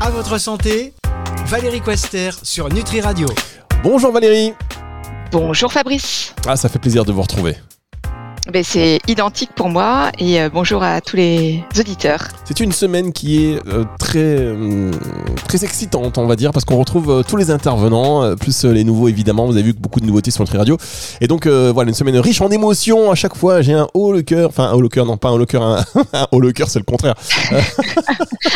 À votre santé, Valérie Quester sur Nutri Radio. Bonjour Valérie. Bonjour Fabrice. Ah, ça fait plaisir de vous retrouver. Ben, c'est identique pour moi et euh, bonjour à tous les auditeurs. C'est une semaine qui est euh, très, euh, très excitante, on va dire, parce qu'on retrouve tous les intervenants, plus les nouveaux évidemment. Vous avez vu que beaucoup de nouveautés sur le Radio. Et donc voilà, une semaine riche en émotions. À chaque fois, j'ai un haut le cœur, enfin un haut le cœur, non pas un haut le cœur, un, un haut le cœur, c'est le contraire.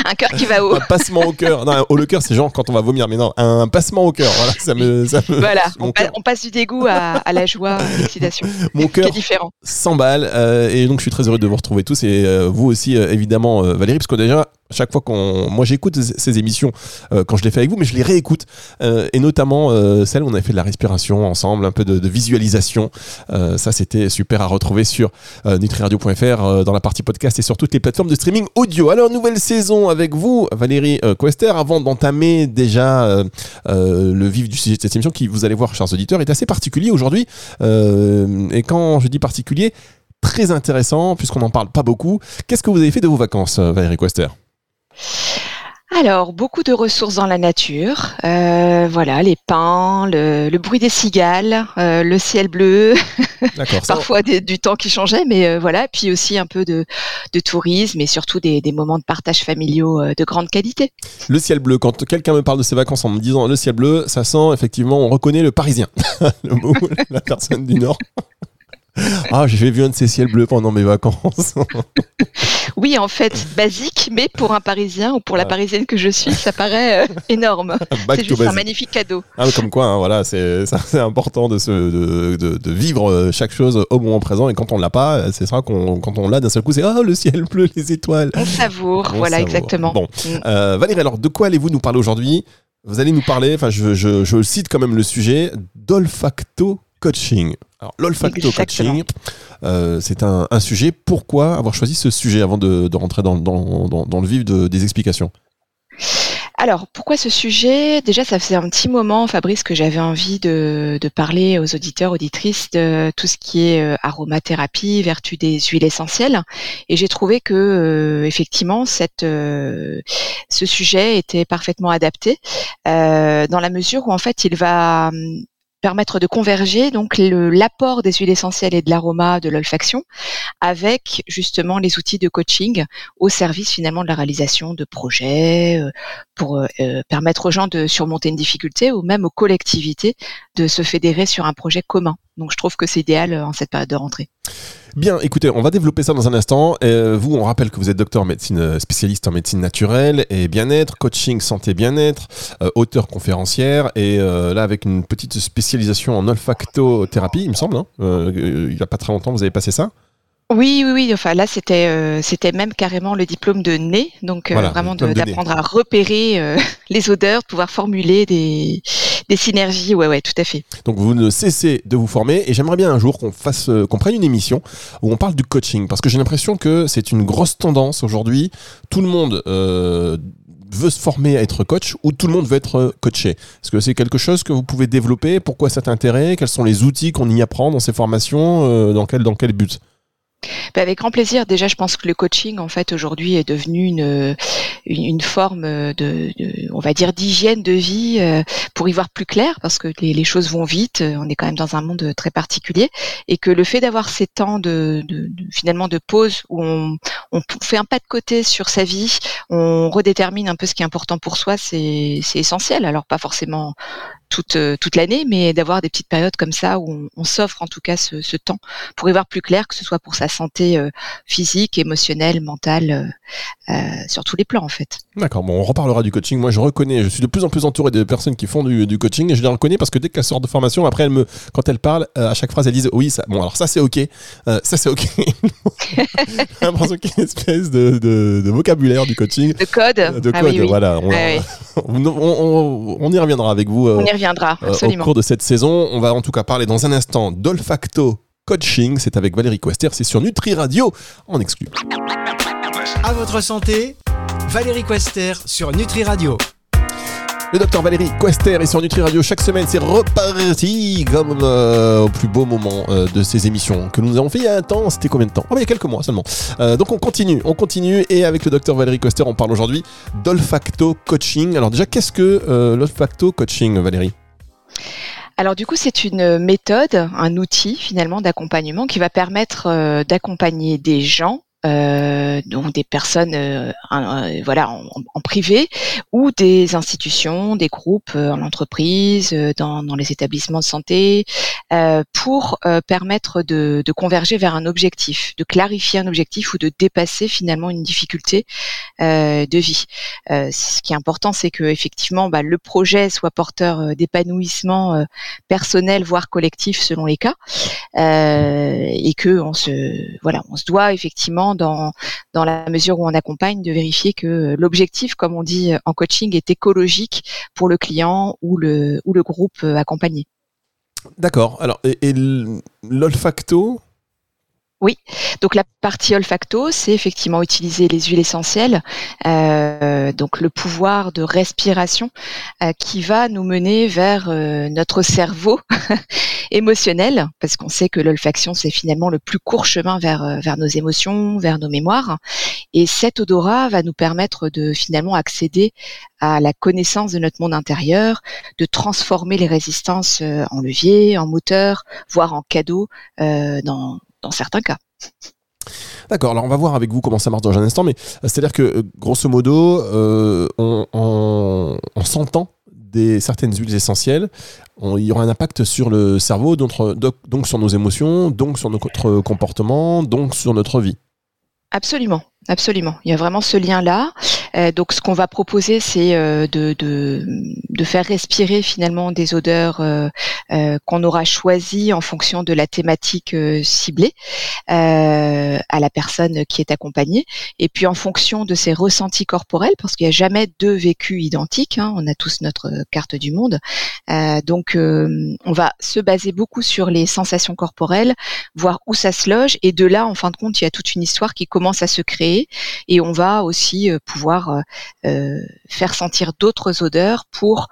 Un cœur qui va haut. Un passement au cœur. Non, un haut le cœur, c'est genre quand on va vomir, mais non, un passement au cœur. Voilà, ça me, ça me- Voilà, mon on, pa- cœur- on passe du dégoût à, à la joie, à l'excitation. Mon cœur différent. 100 balles. euh, et donc, je suis très heureux de vous retrouver tous. Et euh, vous aussi, euh, évidemment, euh, Valérie, parce déjà, chaque fois qu'on. Moi, j'écoute ces émissions euh, quand je les fais avec vous, mais je les réécoute. Euh, et notamment euh, celles où on a fait de la respiration ensemble, un peu de, de visualisation. Euh, ça, c'était super à retrouver sur nutriradio.fr, dans la partie podcast et sur toutes les plateformes de streaming audio. Alors, nouvelle saison avec vous, Valérie Quester. Avant d'entamer déjà le vif du sujet de cette émission, qui, vous allez voir, chers auditeurs, est assez particulier aujourd'hui. Et quand je dis particulier, très intéressant, puisqu'on n'en parle pas beaucoup. Qu'est-ce que vous avez fait de vos vacances, Valérie Quester? Alors, beaucoup de ressources dans la nature. Euh, voilà, les pins, le, le bruit des cigales, euh, le ciel bleu, parfois des- du temps qui changeait, mais euh, voilà. Puis aussi un peu de, de tourisme et surtout des, des moments de partage familiaux de grande qualité. Le ciel bleu, quand quelqu'un me parle de ses vacances en me disant le ciel bleu, ça sent effectivement, on reconnaît le parisien, le mot, la personne du Nord. Ah, j'ai vu un de ces ciels bleus pendant mes vacances. Oui, en fait, basique, mais pour un Parisien ou pour la. Parisienne que je suis, ça paraît euh, énorme. C'est juste un magnifique cadeau. Ah, comme quoi, hein, voilà, c'est important de, se, de, de, de vivre euh, chaque chose au moment présent. Et quand on l'a pas, euh, c'est ça qu'on, quand on l'a d'un seul coup, c'est ah le ciel bleu, les étoiles. On savoure, On voilà, savoure. exactement. Bon, Mm. Euh, Valérie, alors de quoi allez-vous nous parler aujourd'hui? Vous allez nous parler, enfin je, je, je cite quand même le sujet, d'olfacto coaching. Alors l'olfacto coaching, euh, c'est un, un sujet. Pourquoi avoir choisi ce sujet avant de, de rentrer dans, dans, dans, dans le vif de- des explications? Alors, pourquoi ce sujet? Déjà, ça faisait un petit moment, Fabrice, que j'avais envie de, de parler aux auditeurs, auditrices de tout ce qui est euh, aromathérapie, vertu des huiles essentielles. Et j'ai trouvé que, euh, effectivement, cette, euh, ce sujet était parfaitement adapté euh, dans la mesure où, en fait, il va hum, permettre de converger donc l'apport des huiles essentielles et de l'aroma de l'olfaction avec justement les outils de coaching au service finalement de la réalisation de projets euh, pour euh, euh, permettre aux gens de surmonter une difficulté ou même aux collectivités de se fédérer sur un projet commun. Donc je trouve que c'est idéal en cette période de rentrée. Bien, écoutez, on va développer ça dans un instant. Euh, vous, on rappelle que vous êtes docteur en médecine, euh, spécialiste en médecine naturelle et bien-être, coaching santé bien-être, euh, auteur conférencière et euh, là avec une petite spécialisation en olfactothérapie, il me semble. hein. Il n'y a pas très longtemps, vous avez passé ça? Oui, oui, oui. Enfin là, c'était euh, c'était même carrément le diplôme de nez, donc euh, Voilà, vraiment d'apprendre à repérer euh, les odeurs, de pouvoir formuler des des synergies. Ouais, ouais, tout à fait. Donc vous ne cessez de vous former et j'aimerais bien un jour qu'on fasse, euh, qu'on prenne une émission où on parle du coaching parce que j'ai l'impression que c'est une grosse tendance aujourd'hui. Tout le monde euh, veut se former à être coach ou tout le monde veut être euh, coaché. Est-ce que c'est quelque chose que vous pouvez développer? Pourquoi cet intérêt? Quels sont les outils qu'on y apprend dans ces formations Dans quel dans quel but? Ben, avec grand plaisir. Déjà, je pense que le coaching, en fait, aujourd'hui, est devenu une, une, une forme de, de- on va dire, d'hygiène de vie euh, pour y voir plus clair, parce que les, les choses vont vite. euh, On est quand même dans un monde très particulier, et que le fait d'avoir ces temps de, de- finalement de pause où on, on fait un pas de côté sur sa vie, on redétermine un peu ce qui est important pour soi, c'est essentiel. Alors pas forcément toute, euh, toute l'année, mais d'avoir des petites périodes comme ça où on, on s'offre en tout cas ce, ce temps pour y voir plus clair, que ce soit pour sa santé euh, physique, émotionnelle, mentale, euh, sur tous les plans en fait. D'accord, bon, on reparlera du coaching. Moi, je reconnais, je suis de plus en plus entouré de personnes qui font du, du coaching et je les reconnais parce que dès qu'elles sortent de formation, après, elles me, quand elles parlent, euh, à chaque phrase, elles disent oui, ça, bon, alors ça c'est ok, ça c'est ok. J'ai l'impression qu'il y a une espèce de, de- de vocabulaire du coaching. Le code, De ah code, oui, oui. voilà. On, ouais. on, on- on y reviendra avec vous on y reviendra, euh, au cours de cette saison. On va en tout cas parler dans un instant d'olfacto coaching. C'est avec Valérie Quester, c'est sur Nutri Radio en exclu. À votre santé, Valérie Quester sur Nutri Radio. Le docteur Valérie Quester est sur Nutri Radio chaque semaine. C'est reparti comme euh, au plus beau moment euh, de ces émissions que nous avons fait il y a un temps. C'était combien de temps? Oh, Il y a quelques mois seulement. Euh, donc on continue, on continue. Et avec le docteur Valérie Quester, on parle aujourd'hui d'olfacto coaching. Alors déjà, qu'est-ce que l'olfacto coaching, Valérie? Alors du coup, c'est une méthode, un outil finalement d'accompagnement qui va permettre d'accompagner des gens euh, donc des personnes euh, voilà en, privé ou des institutions, des groupes euh, en entreprise, dans, dans, les établissements de santé, pour permettre de, de, converger vers un objectif, de clarifier un objectif ou de dépasser finalement une difficulté de vie. ce qui est important, c'est que effectivement bah, le projet soit porteur d'épanouissement personnel voire collectif selon les cas, et que on se voilà on se doit effectivement dans, la mesure où on accompagne, de vérifier que l'objectif, comme on dit en coaching, est écologique pour le client ou le, ou le groupe accompagné. D'accord. Alors, et, l'olfacto, oui, donc la partie olfacto, c'est effectivement utiliser les huiles essentielles, euh, donc le pouvoir de respiration euh, qui va nous mener vers euh, notre cerveau émotionnel, parce qu'on sait que l'olfaction, c'est finalement le plus court chemin vers, vers nos émotions, vers nos mémoires. Et cet odorat va nous permettre de finalement accéder à la connaissance de notre monde intérieur, de transformer les résistances en levier, en moteur, voire en cadeau dans, dans certains cas. D'accord, alors on va voir avec vous comment ça marche dans un instant, mais c'est-à-dire que grosso modo, on, on, on s'entend des, certaines huiles essentielles, il y aura un impact sur le cerveau, donc, donc sur nos émotions, donc sur notre comportement, donc sur notre vie. Absolument. Absolument. Il y a vraiment ce lien-là. Euh, donc, ce qu'on va proposer, c'est euh, de, de, de, faire respirer finalement des odeurs euh, qu'on aura choisies en fonction de la thématique ciblée à la personne qui est accompagnée, et puis en fonction de ses ressentis corporels, parce qu'il n'y a jamais deux vécus identiques. Hein. on a tous notre carte du monde. donc, on va se baser beaucoup sur les sensations corporelles, voir où ça se loge, et de là, en fin de compte, il y a toute une histoire qui commence à se créer et on va aussi euh, pouvoir euh, euh, faire sentir d'autres odeurs pour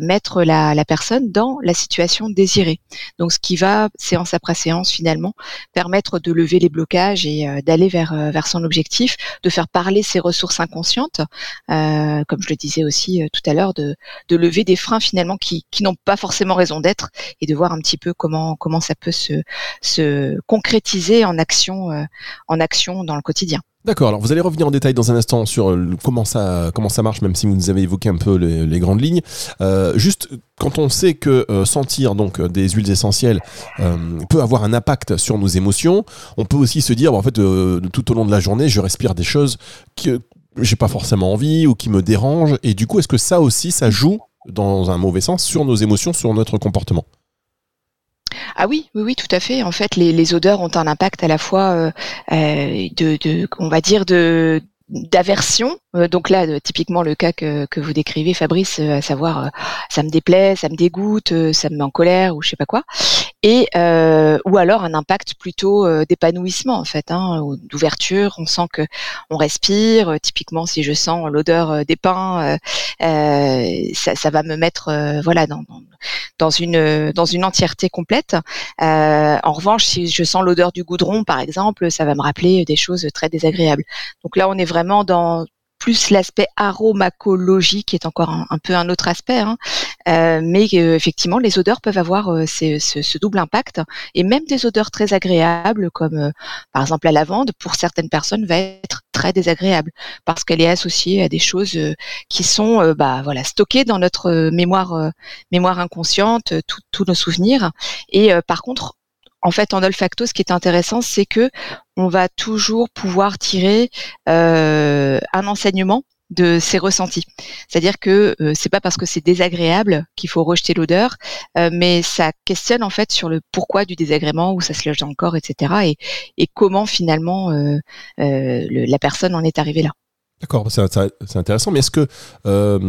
mettre la, personne dans la situation désirée. Donc ce qui va séance après séance finalement permettre de lever les blocages et d'aller vers vers son objectif, de faire parler ses ressources inconscientes, comme je le disais aussi tout à l'heure, de, de lever des freins finalement qui, qui n'ont pas forcément raison d'être et de voir un petit peu comment comment ça peut se se concrétiser en action en action dans le quotidien. D'accord, alors vous allez revenir en détail dans un instant sur comment ça, comment ça marche, même si vous nous avez évoqué un peu les, grandes lignes. Euh, juste, quand on sait que euh, sentir donc des huiles essentielles euh, peut avoir un impact sur nos émotions, on peut aussi se dire, en fait, tout au long de la journée, je respire des choses que j'ai pas forcément envie ou qui me dérangent. Et du coup, est-ce que ça aussi, ça joue dans un mauvais sens sur nos émotions, sur notre comportement? Ah oui, oui, oui, tout à fait. En fait, les, odeurs ont un impact à la fois euh, euh de, de, on va dire, d'aversion. Euh, donc là, typiquement le cas que, que vous décrivez, Fabrice, à savoir ça me déplaît, ça me dégoûte, ça me met en colère ou je sais pas quoi. Et ou alors un impact plutôt d'épanouissement en fait, hein, d'ouverture. On sent que on respire. Typiquement, si je sens l'odeur des pains, ça, ça, va me mettre voilà dans, dans une dans une entièreté complète. Euh, en revanche, si je sens l'odeur du goudron, par exemple, ça va me rappeler des choses très désagréables. Donc là, on est vraiment dans plus l'aspect aromacologique qui est encore un, peu un autre aspect, hein. euh, mais euh, effectivement les odeurs peuvent avoir euh, ce, double impact et même des odeurs très agréables comme par exemple la lavande pour certaines personnes va être très désagréable parce qu'elle est associée à des choses qui sont bah voilà stockées dans notre mémoire mémoire inconsciente, tous nos souvenirs et par contre en fait, en olfacto, ce qui est intéressant, c'est que on va toujours pouvoir tirer euh, un enseignement de ces ressentis. C'est-à-dire que euh, c'est pas parce que c'est désagréable qu'il faut rejeter l'odeur, euh, mais ça questionne en fait sur le pourquoi du désagrément, où ça se loge dans le corps, etc. Et, comment finalement la personne en est arrivée là. D'accord, c'est intéressant. Mais est-ce que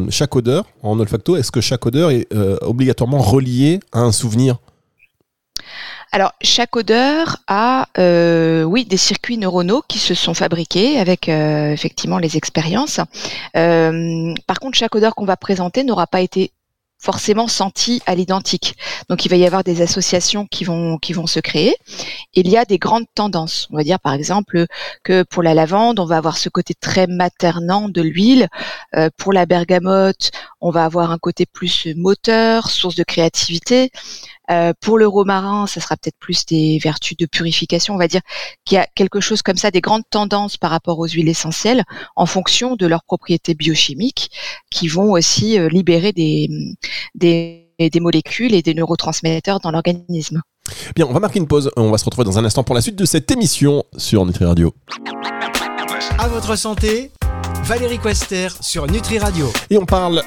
chaque odeur en olfacto, est-ce que chaque odeur est obligatoirement reliée à un souvenir? Alors, chaque odeur a, euh, oui, des circuits neuronaux qui se sont fabriqués avec euh, effectivement les expériences. Euh, par contre, chaque odeur qu'on va présenter n'aura pas été forcément sentie à l'identique. Donc il va y avoir des associations qui vont qui vont se créer. Il y a des grandes tendances. On va dire par exemple que pour la lavande, on va avoir ce côté très maternant de l'huile. pour la bergamote, on va avoir un côté plus moteur, source de créativité. Euh, pour le romarin, ça sera peut-être plus des vertus de purification. On va dire qu'il y a quelque chose comme ça, des grandes tendances par rapport aux huiles essentielles en fonction de leurs propriétés biochimiques qui vont aussi euh, libérer des, des, des molécules et des neurotransmetteurs dans l'organisme. Bien, on va marquer une pause. On va se retrouver dans un instant pour la suite de cette émission sur Nutri Radio. À votre santé, Valérie Quester sur Nutri Radio. Et on parle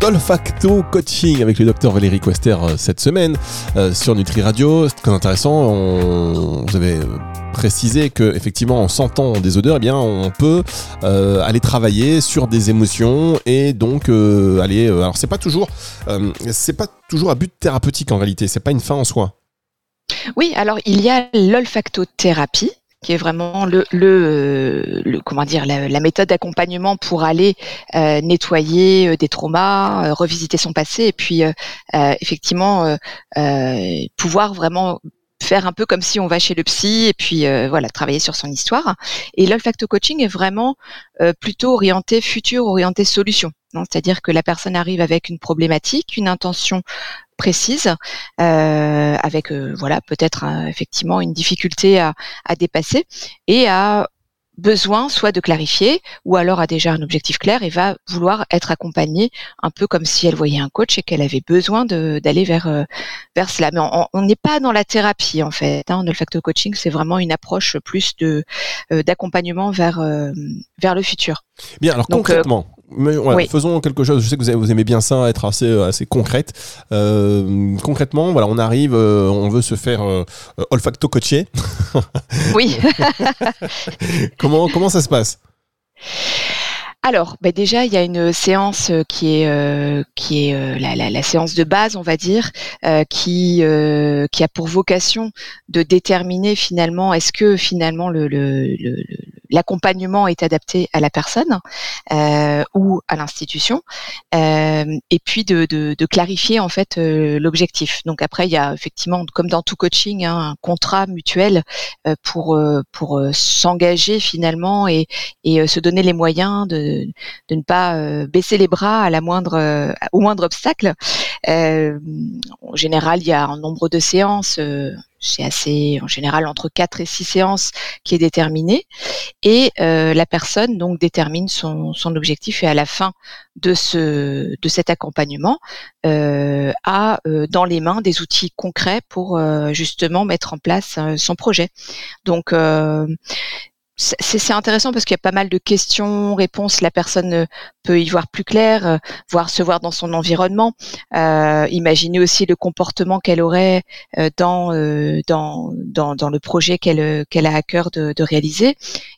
d'olfacto coaching avec le docteur Valérie Quester euh, cette semaine euh, sur Nutri Radio. C'est très intéressant. On, vous avez euh, précisé que effectivement en sentant des odeurs, eh bien on peut aller travailler sur des émotions et donc aller. alors c'est pas toujours, c'est pas toujours à but thérapeutique en réalité. C'est pas une fin en soi. Oui, alors il y a l'olfactothérapie qui est vraiment le, le, le comment dire la, la méthode d'accompagnement pour aller euh, nettoyer euh, des traumas, euh, revisiter son passé et puis effectivement pouvoir vraiment faire un peu comme si on va chez le psy et puis voilà travailler sur son histoire. Et l'olfacto coaching est vraiment plutôt orienté futur, orienté solution. C'est-à-dire que la personne arrive avec une problématique, une intention précise, euh, avec euh, voilà peut-être effectivement une difficulté à, à dépasser et a besoin soit de clarifier ou alors a déjà un objectif clair et va vouloir être accompagnée un peu comme si elle voyait un coach et qu'elle avait besoin d'aller vers euh, vers cela. Mais on n'est pas dans la thérapie en fait. Hein. Olfacto coaching, c'est vraiment une approche plus de d'accompagnement vers vers le futur. Bien, alors concrètement, mais faisons quelque chose. Je sais que vous, aimez bien ça, être assez, euh, assez concrète. Euh, concrètement, voilà, on arrive, euh, on veut se faire olfacto coacher. Oui. comment, comment ça se passe? Alors, bah déjà, il y a une séance qui est qui est la, la, la, séance de base, on va dire, qui qui a pour vocation de déterminer finalement est-ce que finalement le, le, le l'accompagnement est adapté à la personne euh, ou à l'institution, euh, et puis de, clarifier en fait euh, l'objectif. Donc après, il y a effectivement, comme dans tout coaching, hein, un contrat mutuel pour pour s'engager finalement et, et se donner les moyens de, de ne pas baisser les bras à la moindre au moindre obstacle. en général, il y a un nombre de séances c'est assez en général entre 4 et 6 séances qui est déterminé et euh, la personne donc détermine son, objectif et à la fin de ce de cet accompagnement euh, a euh, dans les mains des outils concrets pour justement mettre en place son projet. Donc c'est intéressant parce qu'il y a pas mal de questions, réponses. La personne euh, peut y voir plus clair, euh, voir se voir dans son environnement, euh, imaginer aussi le comportement qu'elle aurait dans, dans, le projet qu'elle a à cœur de, de, réaliser,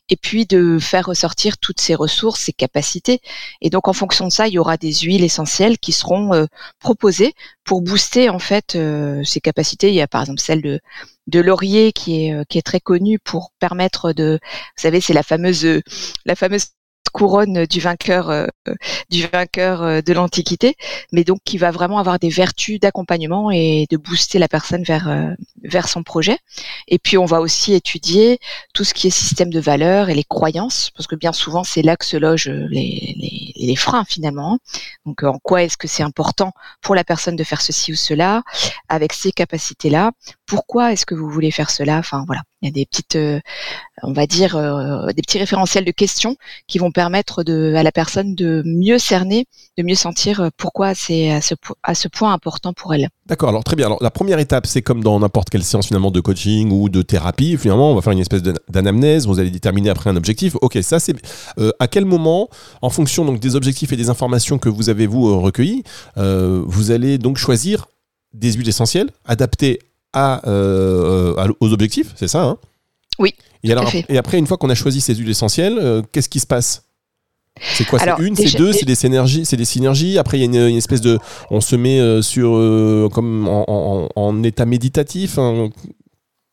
et puis de faire ressortir toutes ses ressources, ses capacités. Et donc en fonction de ça, il y aura des huiles essentielles qui seront proposées pour booster en fait ses capacités. Il y a par exemple celle de de laurier qui est euh, qui est très connu pour permettre de vous savez c'est la fameuse la fameuse couronne du vainqueur euh, du vainqueur euh, de l'Antiquité, mais donc qui va vraiment avoir des vertus d'accompagnement et de booster la personne vers euh, vers son projet. Et puis on va aussi étudier tout ce qui est système de valeurs et les croyances, parce que bien souvent c'est là que se logent les, les, les freins finalement. Donc en quoi est-ce que c'est important pour la personne de faire ceci ou cela avec ces capacités là Pourquoi est-ce que vous voulez faire cela? Enfin voilà, il y a des petites, on va dire, des petits référentiels de questions qui vont permettre à la personne de mieux cerner, de mieux sentir euh, pourquoi c'est à ce, point important pour elle. D'accord, alors très bien. Alors la première étape, c'est comme dans n'importe quelle séance finalement de coaching ou de thérapie. Finalement, on va faire une espèce d'anamnèse. Vous allez déterminer après un objectif. Ok, ça c'est euh, à quel moment, en fonction donc des objectifs et des informations que vous avez vous euh, recueillies, vous allez donc choisir des huiles essentielles adaptées à, aux objectifs. C'est ça, hein? Oui. Et, alors, et après, une fois qu'on a choisi ces huiles essentielles, qu'est-ce qui se passe? C'est quoi? C'est une, c'est deux, c'est des synergies, c'est des synergies. Après, il y a une, espèce de, on se met euh, sur euh, comme en, état méditatif. Hein.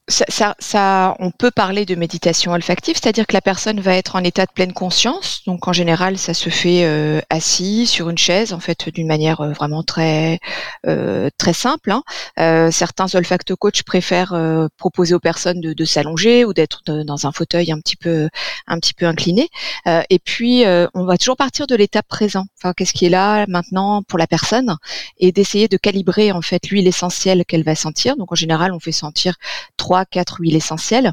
Ça, ça, on peut parler de méditation olfactive, c'est-à-dire que la personne va être en état de pleine conscience. Donc en général, ça se fait euh, assis sur une chaise, en fait, d'une manière euh, vraiment très euh, très simple. Hein. certains olfacto coach préfèrent proposer aux personnes de, de s'allonger ou d'être dans un fauteuil un petit peu un petit peu incliné. et puis on va toujours partir de l'état présent. Enfin, qu'est-ce qui est là maintenant pour la personne? Et d'essayer de calibrer en fait l'huile essentielle qu'elle va sentir. Donc en général, on fait sentir trois quatre huiles essentielles.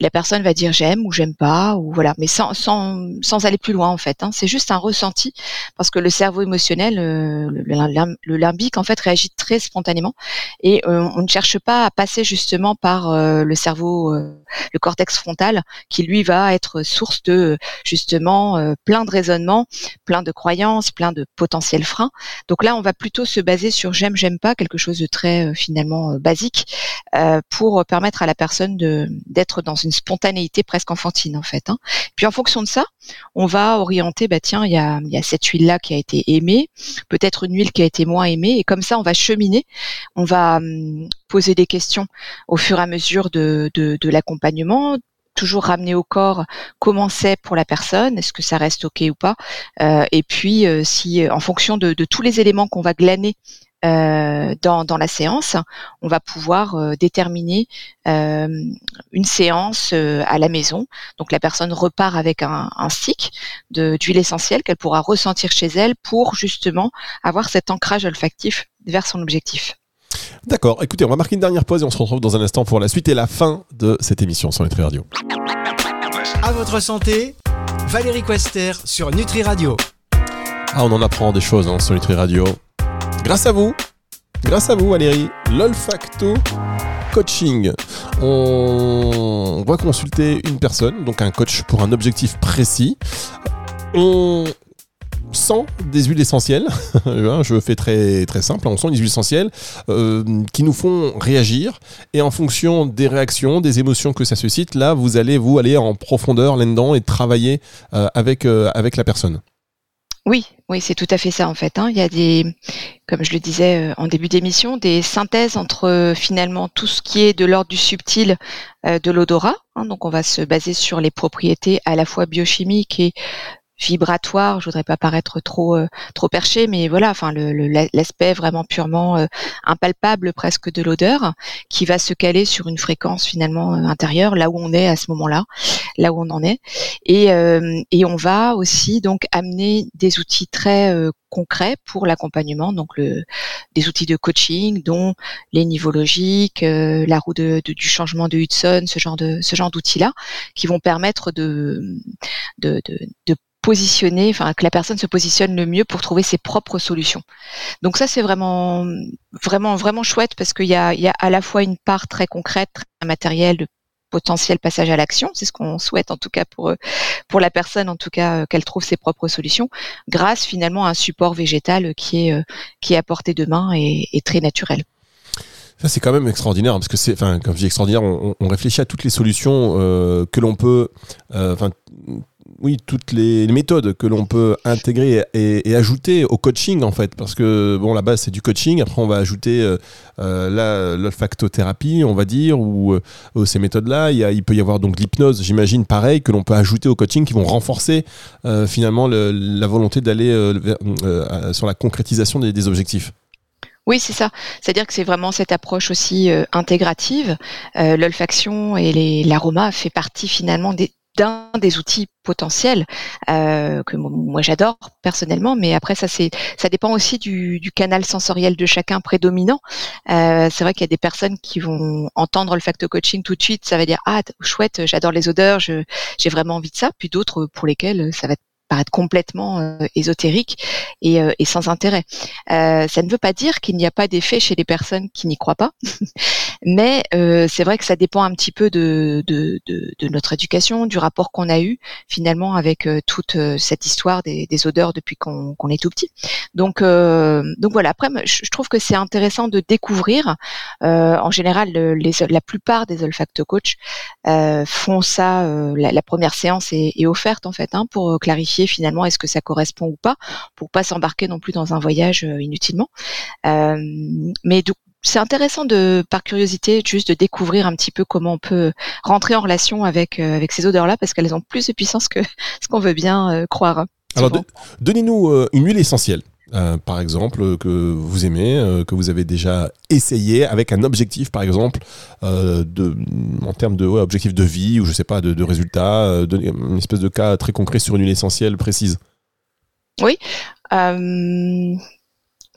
La personne va dire j'aime ou j'aime pas ou voilà, mais sans, sans, sans aller plus loin en fait. Hein. C'est juste un ressenti parce que le cerveau émotionnel, euh, le, limbique en fait réagit très spontanément et euh, on ne cherche pas à passer justement par euh, le cerveau, le cortex frontal qui lui va être source de justement plein de raisonnements, plein de croyances, plein de potentiels freins. Donc là, on va plutôt se baser sur j'aime, j'aime pas, quelque chose de très finalement basique pour permettre à la personne de d'être dans une spontanéité presque enfantine en fait. Hein. Puis en fonction de ça, on va orienter, bah tiens, il y a, y a cette huile là qui a été aimée, peut-être une huile qui a été moins aimée, et comme ça on va cheminer, on va hum, poser des questions au fur et à mesure de, de, de l'accompagnement, toujours ramener au corps comment c'est pour la personne, est-ce que ça reste ok ou pas, euh, et puis euh, si en fonction de, de tous les éléments qu'on va glaner euh, dans, dans, la séance, on va pouvoir euh, déterminer euh, une séance à la maison. Donc la personne repart avec un, un stick d'huile essentielle qu'elle pourra ressentir chez elle pour justement avoir cet ancrage olfactif vers son objectif. D'accord, écoutez, on va marquer une dernière pause et on se retrouve dans un instant pour la suite et la fin de cette émission sur Nutri Radio. À votre santé, Valérie Quester sur Nutri Radio. Ah, on en apprend des choses hein, sur Nutri Radio. Grâce à vous, grâce à vous Valérie, l'olfacto coaching. On va consulter une personne, donc un coach pour un objectif précis. On sent des huiles essentielles, je fais très, simple, on sent des huiles essentielles euh, qui nous font réagir et en fonction des réactions, des émotions que ça suscite, là vous allez vous aller en profondeur là-dedans et travailler euh, euh, avec la personne. Oui, oui, c'est tout à fait ça en fait. Hein. Il y a des, comme je le disais euh, en début d'émission, des synthèses entre euh, finalement tout ce qui est de l'ordre du subtil euh, de l'odorat. Hein. Donc on va se baser sur les propriétés à la fois biochimiques et vibratoire. Je voudrais pas paraître trop euh, trop perché, mais voilà, enfin l'aspect vraiment purement euh, impalpable presque de l'odeur, qui va se caler sur une fréquence finalement euh, intérieure, là où on est à ce moment-là, là où on en est, et et on va aussi donc amener des outils très concrets pour l'accompagnement, donc le, des outils de coaching, dont les niveaux logiques, la roue de, du changement de Hudson, ce genre de ce genre d'outils-là, qui vont permettre de, de, de, de positionner, enfin que la personne se positionne le mieux pour trouver ses propres solutions. Donc ça c'est vraiment vraiment vraiment chouette parce qu'il y a, il y a à la fois une part très concrète, très matérielle de potentiel passage à l'action, c'est ce qu'on souhaite en tout cas pour pour la personne en tout cas euh, qu'elle trouve ses propres solutions grâce finalement à un support végétal qui est euh, qui est à portée de main et, très naturel. Ça, c'est quand même extraordinaire parce que c'est, enfin, comme je dis extraordinaire, on, réfléchit à toutes les solutions euh, que l'on peut, oui, toutes les, méthodes que l'on peut intégrer et, ajouter au coaching en fait, parce que bon, la base c'est du coaching. Après, on va ajouter euh, euh l'olfactothérapie, on va dire, ou euh, ces méthodes-là. Il, peut y avoir donc l'hypnose, j'imagine, pareil, que l'on peut ajouter au coaching, qui vont renforcer euh, finalement la volonté d'aller sur la concrétisation des, objectifs. Oui, c'est ça. C'est-à-dire que c'est vraiment cette approche aussi intégrative. L'olfaction et l'aroma fait partie finalement des, d'un des outils potentiels euh, que moi j'adore personnellement, mais après ça c'est ça dépend aussi du, du, canal sensoriel de chacun prédominant. Euh, c'est vrai qu'il y a des personnes qui vont entendre le fact coaching tout de suite, ça va dire ah chouette, j'adore les odeurs, j'ai vraiment envie de ça, puis d'autres pour lesquels ça va paraître complètement euh, ésotérique et, euh, et, sans intérêt. Euh, ça ne veut pas dire qu'il n'y a pas d'effet chez les personnes qui n'y croient pas, mais c'est vrai que ça dépend un petit peu de, de, de, de notre éducation, du rapport qu'on a eu finalement avec toute cette histoire des, des odeurs depuis qu'on est tout petit. Donc, donc voilà. Après, je trouve que c'est intéressant de découvrir. en général, les, la plupart des olfacto coach font ça. La, la, première séance est, est offerte en fait hein, pour clarifier finalement est-ce que ça correspond ou pas, pour pas s'embarquer non plus dans un voyage euh, inutilement. Euh, mais c'est intéressant de, par curiosité, juste de découvrir un petit peu comment on peut rentrer en relation avec, avec ces odeurs-là, parce qu'elles ont plus de puissance que ce qu'on veut bien croire. Alors, donnez-nous une huile essentielle. Euh, par exemple, que vous aimez, euh, que vous avez déjà essayé avec un objectif, par exemple, euh, de, en termes de objectif de vie ou je sais pas, de, de résultats, une espèce de cas très concret sur une huile essentielle précise? Oui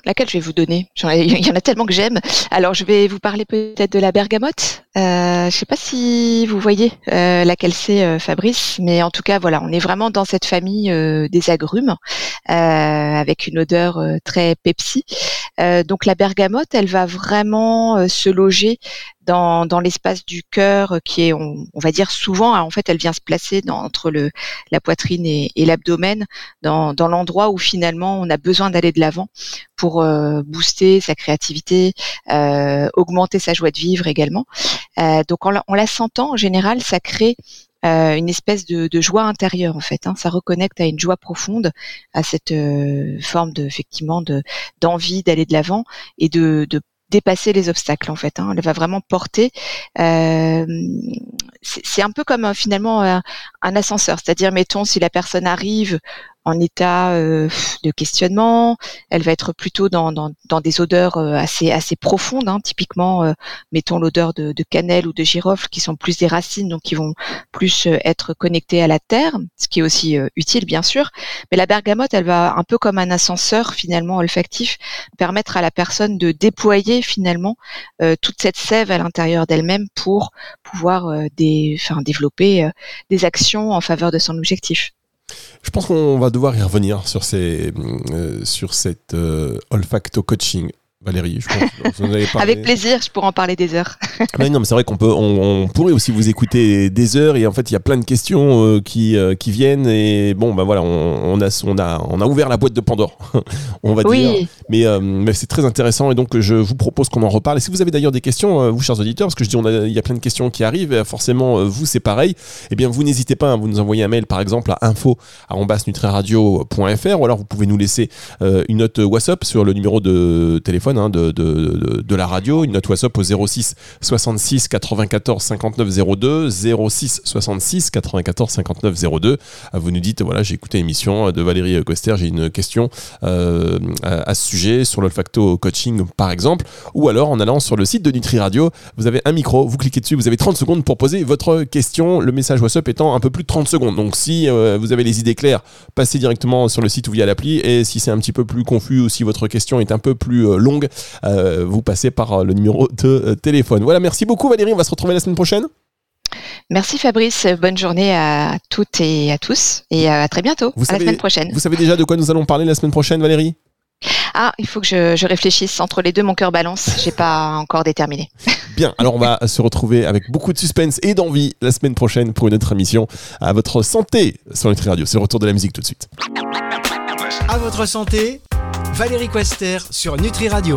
laquelle je vais vous donner? Il y en a tellement que j'aime. Alors, je vais vous parler peut-être de la bergamote. Euh, je ne sais pas si vous voyez euh, laquelle c'est, euh, Fabrice, mais en tout cas, voilà, on est vraiment dans cette famille des agrumes, avec une odeur très Pepsi. donc, la bergamote, elle va vraiment se loger dans, dans l'espace du cœur euh, qui est, on, va dire souvent, hein, en fait, elle vient se placer dans, entre le, la poitrine et, et l'abdomen, dans, dans l'endroit où finalement on a besoin d'aller de l'avant pour euh, booster sa créativité, euh, augmenter sa joie de vivre également. Euh, donc en, en, la sentant, en général, ça crée euh, une espèce de, joie intérieure en fait. Hein. Ça reconnecte à une joie profonde, à cette euh, forme de d'envie d'aller de l'avant et de, de dépasser les obstacles en fait. Hein. Elle va vraiment porter. Euh, c'est un peu comme finalement un ascenseur, c'est-à-dire mettons si la personne arrive en état euh, de questionnement. Elle va être plutôt dans, des odeurs euh, assez profondes, hein. typiquement, euh, mettons l'odeur de, cannelle ou de girofle, qui sont plus des racines, donc qui vont plus être connectées à la terre, ce qui est aussi utile bien sûr. Mais la bergamote, elle va un peu comme un ascenseur finalement olfactif, permettre à la personne de déployer finalement toute cette sève à l'intérieur d'elle-même pour pouvoir des, développer des actions en faveur de son objectif. Je pense qu'on va devoir y revenir sur, ces, euh, sur cette euh, olfacto coaching Valérie, je pense. Vous avez Avec plaisir, je pourrais en parler des heures. mais non, mais c'est vrai qu'on peut, on, pourrait aussi vous écouter des heures et en fait, il y a plein de questions euh, qui, euh, qui viennent et bon, ben voilà, on, a, on a, on a ouvert la boîte de Pandore, on va dire. Mais, euh, mais c'est très intéressant et donc je vous propose qu'on en reparle. Et si vous avez d'ailleurs des questions, vous chers auditeurs, parce que je dis, il y a plein de questions qui arrivent, et forcément, vous c'est pareil. Eh bien, vous n'hésitez pas, à vous nous envoyer un mail, par exemple, à info@nutriradio.fr ou alors vous pouvez nous laisser une note WhatsApp sur le numéro de téléphone hein, de, la radio, une note WhatsApp au 06 66 94 59 02, 06 66 94 59 02. Vous nous dites, voilà, j'ai écouté l'émission de Valérie Coster, j'ai une question euh, à, ce sujet sur l'olfacto coaching par exemple, ou alors en allant sur le site de Nutri Radio, vous avez un micro, vous cliquez dessus, vous avez 30 secondes pour poser votre question, le message WhatsApp étant un peu plus de 30 secondes. Donc si euh, vous avez les idées claires, passez directement sur le site ou via l'appli, et si c'est un petit peu plus confus ou si votre question est un peu plus euh, vous passez par euh, le numéro de euh, téléphone. Voilà, merci beaucoup Valérie, on va se retrouver la semaine prochaine. Merci Fabrice, bonne journée à toutes et à tous et à très bientôt, à la semaine prochaine. Vous savez déjà de quoi nous allons parler la semaine prochaine Valérie? Ah, il faut que je, réfléchisse entre les deux, mon cœur balance, j'ai pas encore déterminé. Bien, alors on va se retrouver avec beaucoup de suspense et d'envie la semaine prochaine pour une autre émission à votre santé sur Nutri Radio. C'est le retour de la musique tout de suite. À votre santé, Valérie Quester sur Nutri Radio.